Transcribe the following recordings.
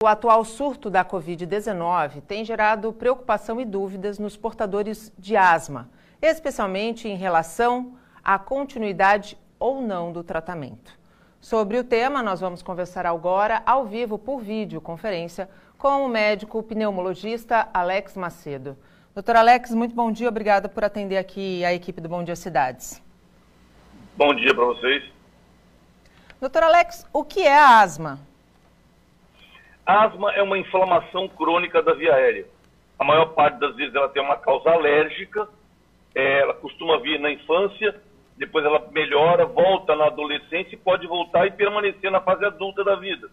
O atual surto da Covid-19 tem gerado preocupação e dúvidas nos portadores de asma, especialmente em relação à continuidade ou não do tratamento. Sobre o tema, nós vamos conversar agora, ao vivo, por videoconferência, com o médico pneumologista Alex Macedo. Doutor Alex, muito bom dia, obrigada por atender aqui a equipe do Bom Dia Cidades. Bom dia para vocês. Doutor Alex, o que é a asma? Asma é uma inflamação crônica da via aérea. A maior parte das vezes ela tem uma causa alérgica, é, ela costuma vir na infância, depois ela melhora, volta na adolescência e pode voltar e permanecer na fase adulta da vida.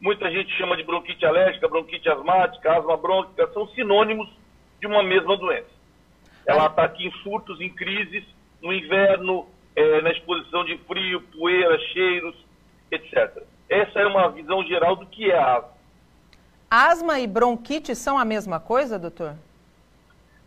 Muita gente chama de bronquite alérgica, bronquite asmática, asma brônquica, são sinônimos de uma mesma doença. Ela ataca em surtos, em crises, no inverno, é, na exposição de frio, poeira, cheiros, etc. Essa é uma visão geral do que é a asma. Asma e bronquite são a mesma coisa, doutor?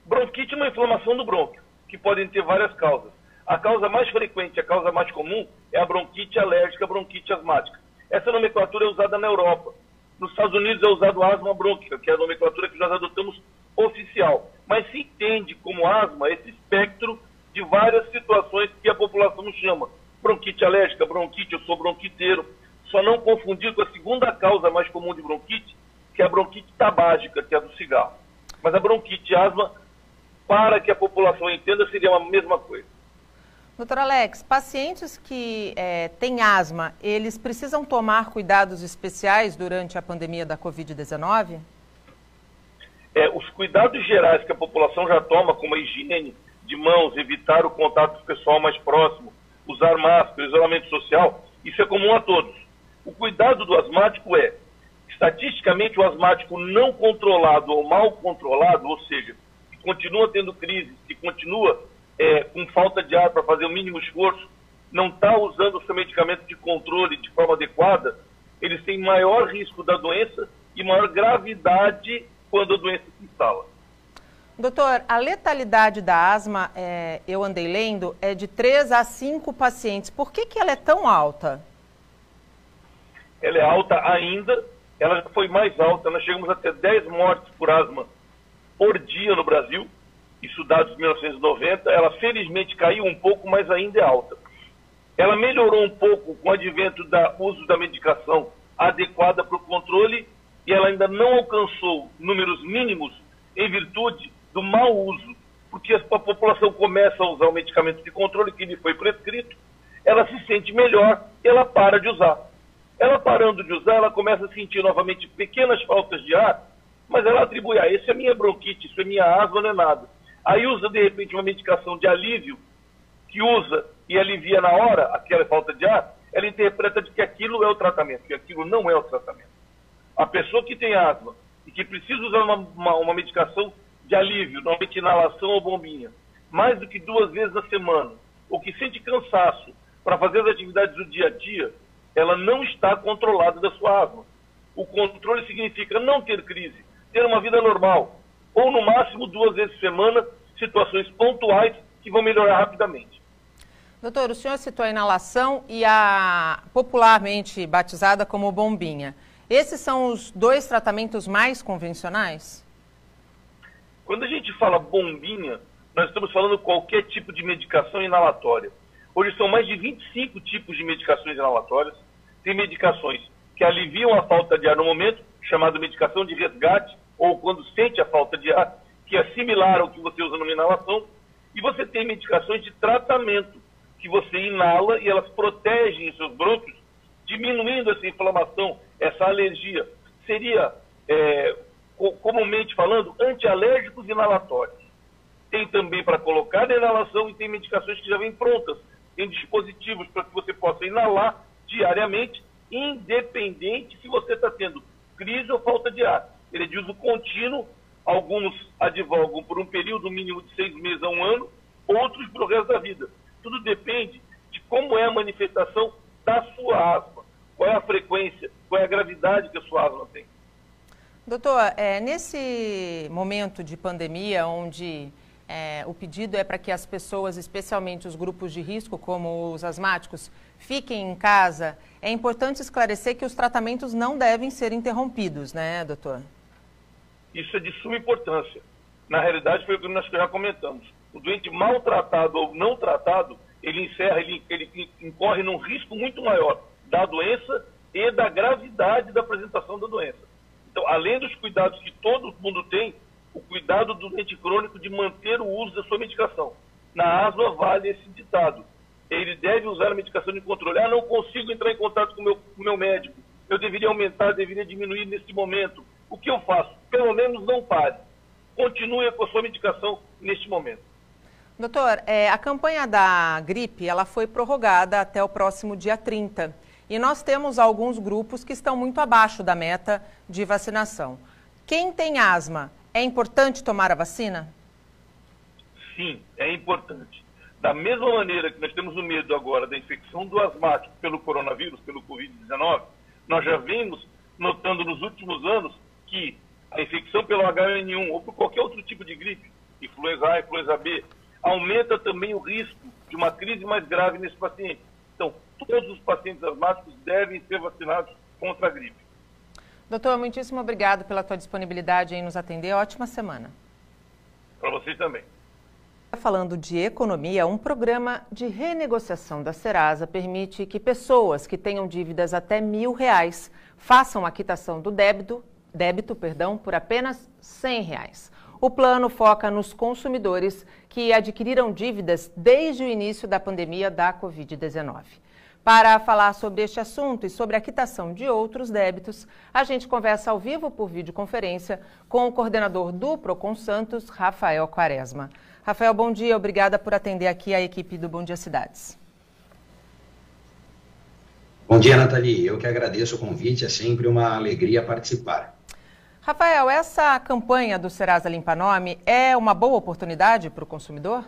Bronquite é uma inflamação do brônquio, que podem ter várias causas. A causa mais frequente, a causa mais comum, é a bronquite alérgica, a bronquite asmática. Essa nomenclatura é usada na Europa. Nos Estados Unidos é usado asma brônquica, que é a nomenclatura que nós adotamos oficial. Mas se entende como asma esse espectro de várias situações que a população chama. Bronquite alérgica, bronquite, eu sou bronquiteiro. Só não confundir com a segunda causa mais comum de bronquite, que é a bronquite tabágica, que é a do cigarro. Mas a bronquite asma, para que a população entenda, seria a mesma coisa. Doutor Alex, pacientes que é, têm asma, eles precisam tomar cuidados especiais durante a pandemia da Covid-19? É, os cuidados gerais que a população já toma, como a higiene de mãos, evitar o contato pessoal mais próximo, usar máscara, isolamento social, isso é comum a todos. O cuidado do asmático é, estatisticamente, o asmático não controlado ou mal controlado, ou seja, que continua tendo crise, que continua é, com falta de ar para fazer o mínimo esforço, não está usando o seu medicamento de controle de forma adequada, eles têm maior risco da doença e maior gravidade quando a doença se instala. Doutor, a letalidade da asma, é, eu andei lendo, é de 3 a 5 pacientes. Por que, que ela é tão alta? Ela é alta ainda, ela já foi mais alta. Nós chegamos a ter 10 mortes por asma por dia no Brasil isso dados de 1990, ela felizmente caiu um pouco, mas ainda é alta. Ela melhorou um pouco com o advento do uso da medicação adequada para o controle e ela ainda não alcançou números mínimos em virtude do mau uso, porque a população começa a usar o medicamento de controle que lhe foi prescrito, ela se sente melhor e ela para de usar. Ela parando de usar, ela começa a sentir novamente pequenas faltas de ar, mas ela atribui, ah, isso é minha bronquite, isso é minha asma, não é nada. Aí usa, de repente, uma medicação de alívio, que usa e alivia na hora aquela falta de ar, ela interpreta de que aquilo é o tratamento, que aquilo não é o tratamento. A pessoa que tem asma e que precisa usar uma, uma, uma medicação de alívio, normalmente inalação ou bombinha, mais do que duas vezes na semana, ou que sente cansaço para fazer as atividades do dia a dia, ela não está controlada da sua asma. O controle significa não ter crise, ter uma vida normal, ou no máximo duas vezes por semana, situações pontuais que vão melhorar rapidamente. Doutor, o senhor citou a inalação e a popularmente batizada como bombinha. Esses são os dois tratamentos mais convencionais? Quando a gente fala bombinha, nós estamos falando qualquer tipo de medicação inalatória. Hoje são mais de 25 tipos de medicações inalatórias. Medicações que aliviam a falta de ar no momento, chamada medicação de resgate, ou quando sente a falta de ar, que é similar ao que você usa numa inalação, e você tem medicações de tratamento, que você inala e elas protegem seus brônquios, diminuindo essa inflamação, essa alergia. Seria, é, comumente falando, antialérgicos inalatórios. Tem também para colocar na inalação e tem medicações que já vêm prontas, tem dispositivos para que você possa inalar diariamente, independente se você está tendo crise ou falta de ar ele é de uso contínuo, alguns advogam por um período mínimo de seis meses a um ano, outros para o resto da vida. Tudo depende de como é a manifestação da sua asma, qual é a frequência, qual é a gravidade que a sua asma tem. Doutor, é, nesse momento de pandemia, onde é, o pedido é para que as pessoas, especialmente os grupos de risco, como os asmáticos, fiquem em casa. É importante esclarecer que os tratamentos não devem ser interrompidos, né, doutor? Isso é de suma importância. Na realidade, foi o que nós já comentamos. O doente maltratado ou não tratado, ele encerra, ele, ele incorre num risco muito maior da doença e da gravidade da apresentação da doença. Então, além dos cuidados que todo mundo tem, cuidado do doente crônico de manter o uso da sua medicação. Na asma vale esse ditado. Ele deve usar a medicação de controle. Ah, não consigo entrar em contato com o meu, meu médico. Eu deveria aumentar, deveria diminuir nesse momento. O que eu faço? Pelo menos não pare. Continue com a sua medicação neste momento. Doutor, é, a campanha da gripe ela foi prorrogada até o próximo dia 30. E nós temos alguns grupos que estão muito abaixo da meta de vacinação. Quem tem asma é importante tomar a vacina? Sim, é importante. Da mesma maneira que nós temos o medo agora da infecção do asmático pelo coronavírus, pelo Covid-19, nós já vimos notando nos últimos anos que a infecção pelo H1N1 ou por qualquer outro tipo de gripe, influenza A, influenza B, aumenta também o risco de uma crise mais grave nesse paciente. Então, todos os pacientes asmáticos devem ser vacinados contra a gripe. Doutor, muitíssimo obrigado pela tua disponibilidade em nos atender. Ótima semana. Para vocês também. Falando de economia, um programa de renegociação da Serasa permite que pessoas que tenham dívidas até mil reais façam a quitação do débito, débito perdão, por apenas cem reais. O plano foca nos consumidores que adquiriram dívidas desde o início da pandemia da Covid-19. Para falar sobre este assunto e sobre a quitação de outros débitos, a gente conversa ao vivo por videoconferência com o coordenador do Procon Santos, Rafael Quaresma. Rafael, bom dia, obrigada por atender aqui a equipe do Bom Dia Cidades. Bom dia, Nathalie. Eu que agradeço o convite, é sempre uma alegria participar. Rafael, essa campanha do Serasa Limpa Nome é uma boa oportunidade para o consumidor?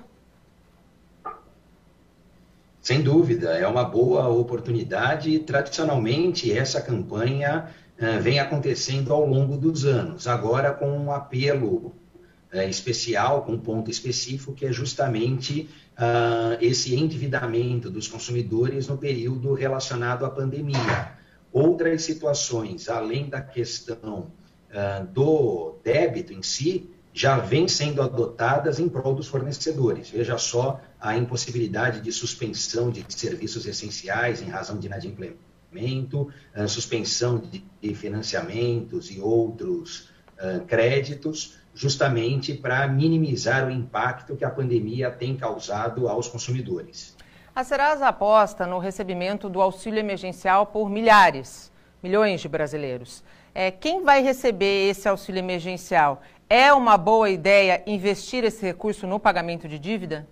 Sem dúvida, é uma boa oportunidade. Tradicionalmente, essa campanha uh, vem acontecendo ao longo dos anos, agora com um apelo uh, especial, com um ponto específico, que é justamente uh, esse endividamento dos consumidores no período relacionado à pandemia. Outras situações, além da questão do débito em si, já vêm sendo adotadas em prol dos fornecedores. Veja só a impossibilidade de suspensão de serviços essenciais em razão de inadimplemento, a suspensão de financiamentos e outros uh, créditos, justamente para minimizar o impacto que a pandemia tem causado aos consumidores. A Serasa aposta no recebimento do auxílio emergencial por milhares, milhões de brasileiros. É, quem vai receber esse auxílio emergencial? É uma boa ideia investir esse recurso no pagamento de dívida?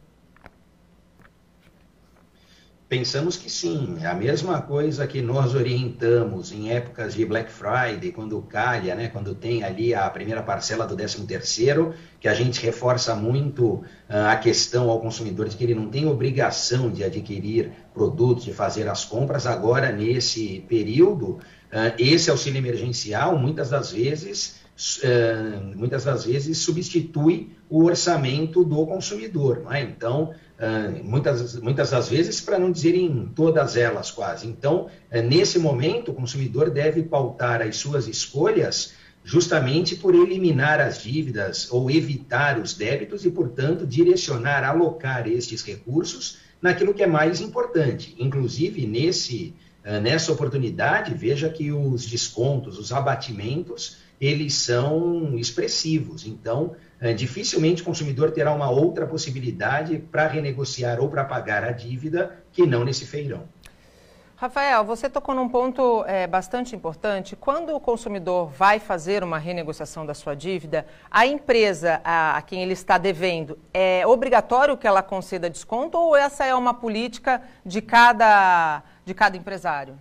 Pensamos que sim. É a mesma coisa que nós orientamos em épocas de Black Friday, quando calha, né, quando tem ali a primeira parcela do 13 terceiro, que a gente reforça muito uh, a questão ao consumidor de que ele não tem obrigação de adquirir produtos, de fazer as compras. Agora, nesse período, uh, esse auxílio emergencial, muitas das vezes, muitas das vezes substitui o orçamento do consumidor. Não é? Então, é, muitas, muitas das vezes, para não dizer em todas elas quase. Então, é, nesse momento, o consumidor deve pautar as suas escolhas justamente por eliminar as dívidas ou evitar os débitos e, portanto, direcionar, alocar estes recursos naquilo que é mais importante. Inclusive, nesse, nessa oportunidade, veja que os descontos, os abatimentos, eles são expressivos. Então, é, dificilmente o consumidor terá uma outra possibilidade para renegociar ou para pagar a dívida que não nesse feirão. Rafael, você tocou num ponto é, bastante importante. Quando o consumidor vai fazer uma renegociação da sua dívida, a empresa a, a, quem ele está devendo, é obrigatório que ela conceda desconto ou essa é uma política de cada, de cada empresário?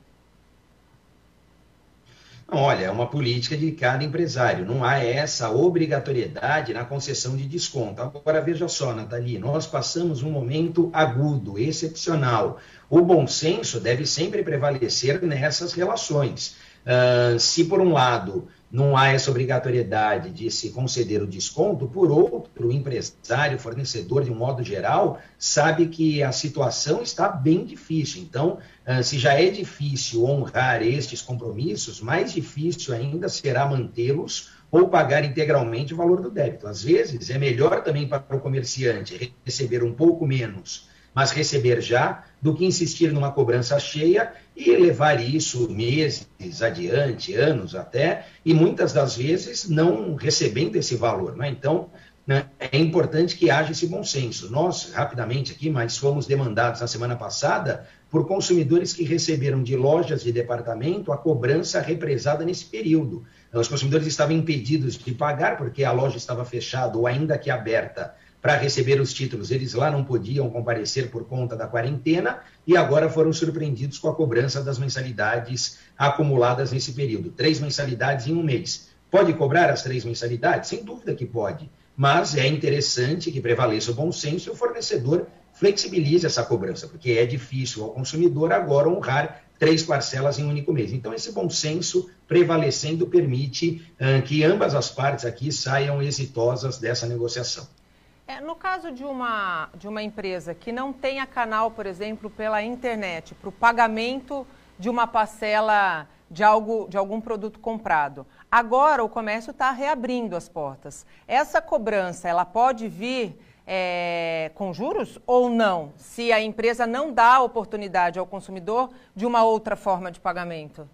Olha, é uma política de cada empresário, não há essa obrigatoriedade na concessão de desconto. Agora, veja só, Nathalie, nós passamos um momento agudo, excepcional. O bom senso deve sempre prevalecer nessas relações. Uh, se, por um lado, não há essa obrigatoriedade de se conceder o desconto, por outro, o empresário, fornecedor, de um modo geral, sabe que a situação está bem difícil. Então, ah, se já é difícil honrar estes compromissos, mais difícil ainda será mantê-los ou pagar integralmente o valor do débito. Às vezes, é melhor também para o comerciante receber um pouco menos mas receber já, do que insistir numa cobrança cheia e levar isso meses adiante, anos até, e muitas das vezes não recebendo esse valor. Né? Então, né, é importante que haja esse bom senso. Nós, rapidamente aqui, mas fomos demandados na semana passada por consumidores que receberam de lojas de departamento a cobrança represada nesse período. Os consumidores estavam impedidos de pagar porque a loja estava fechada ou ainda que aberta para receber os títulos. Eles lá não podiam comparecer por conta da quarentena e agora foram surpreendidos com a cobrança das mensalidades acumuladas nesse período. Três mensalidades em um mês. Pode cobrar as três mensalidades? Sem dúvida que pode. Mas é interessante que prevaleça o bom senso e o fornecedor flexibilize essa cobrança, porque é difícil ao consumidor agora honrar três parcelas em um único mês. Então, esse bom senso prevalecendo permite uh, que ambas as partes aqui saiam exitosas dessa negociação. É, no caso de uma, de uma empresa que não tenha canal, por exemplo, pela internet, para o pagamento de uma parcela de, algo, de algum produto comprado, agora o comércio está reabrindo as portas. Essa cobrança, ela pode vir é, com juros ou não, se a empresa não dá oportunidade ao consumidor de uma outra forma de pagamento?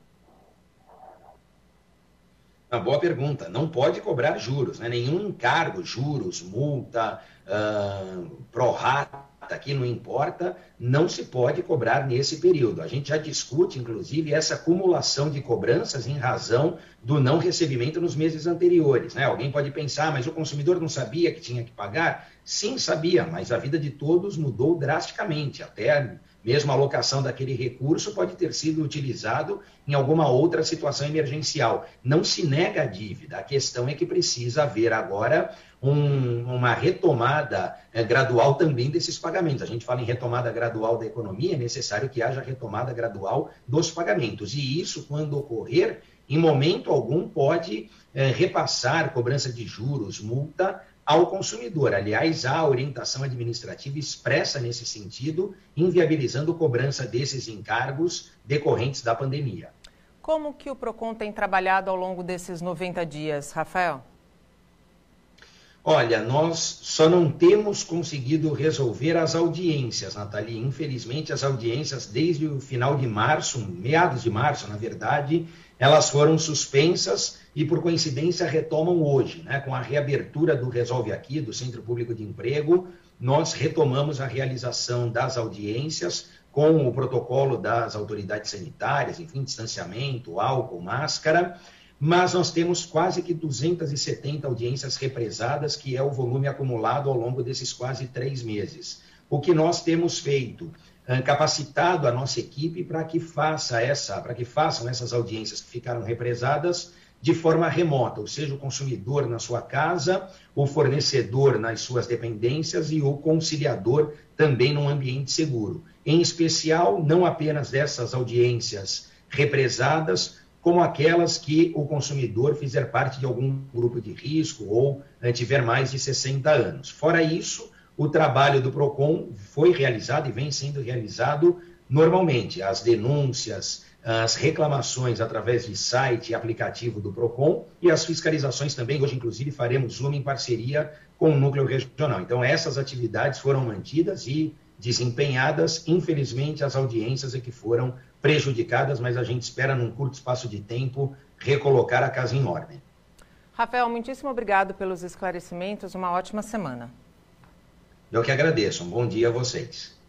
Uma boa pergunta. Não pode cobrar juros, né? nenhum encargo, juros, multa, uh, prorata, que não importa, não se pode cobrar nesse período. A gente já discute, inclusive, essa acumulação de cobranças em razão do não recebimento nos meses anteriores. Né? Alguém pode pensar, mas o consumidor não sabia que tinha que pagar? Sim, sabia, mas a vida de todos mudou drasticamente, até mesmo a alocação daquele recurso pode ter sido utilizado em alguma outra situação emergencial. Não se nega a dívida, a questão é que precisa haver agora um, uma retomada é, gradual também desses pagamentos. A gente fala em retomada gradual da economia, é necessário que haja retomada gradual dos pagamentos. E isso, quando ocorrer, em momento algum pode é, repassar cobrança de juros, multa ao consumidor. Aliás, há orientação administrativa expressa nesse sentido, inviabilizando cobrança desses encargos decorrentes da pandemia. Como que o Procon tem trabalhado ao longo desses 90 dias, Rafael? Olha, nós só não temos conseguido resolver as audiências, Nathalie. Infelizmente, as audiências desde o final de março, meados de março, na verdade, elas foram suspensas e, por coincidência, retomam hoje. Né? Com a reabertura do Resolve Aqui, do Centro Público de Emprego, nós retomamos a realização das audiências com o protocolo das autoridades sanitárias, enfim, distanciamento, álcool, máscara, mas nós temos quase que 270 audiências represadas, que é o volume acumulado ao longo desses quase três meses. O que nós temos feito? capacitado a nossa equipe para que faça essa, para que façam essas audiências que ficaram represadas de forma remota, ou seja, o consumidor na sua casa, o fornecedor nas suas dependências e o conciliador também num ambiente seguro. Em especial, não apenas dessas audiências represadas, como aquelas que o consumidor fizer parte de algum grupo de risco ou tiver mais de 60 anos. Fora isso, o trabalho do PROCON foi realizado e vem sendo realizado normalmente. As denúncias, as reclamações através de site e aplicativo do PROCON e as fiscalizações também. Hoje, inclusive, faremos uma em parceria com o núcleo regional. Então, essas atividades foram mantidas e desempenhadas. Infelizmente, as audiências é que foram prejudicadas, mas a gente espera, num curto espaço de tempo, recolocar a casa em ordem. Rafael, muitíssimo obrigado pelos esclarecimentos. Uma ótima semana. Eu que agradeço. Um bom dia a vocês.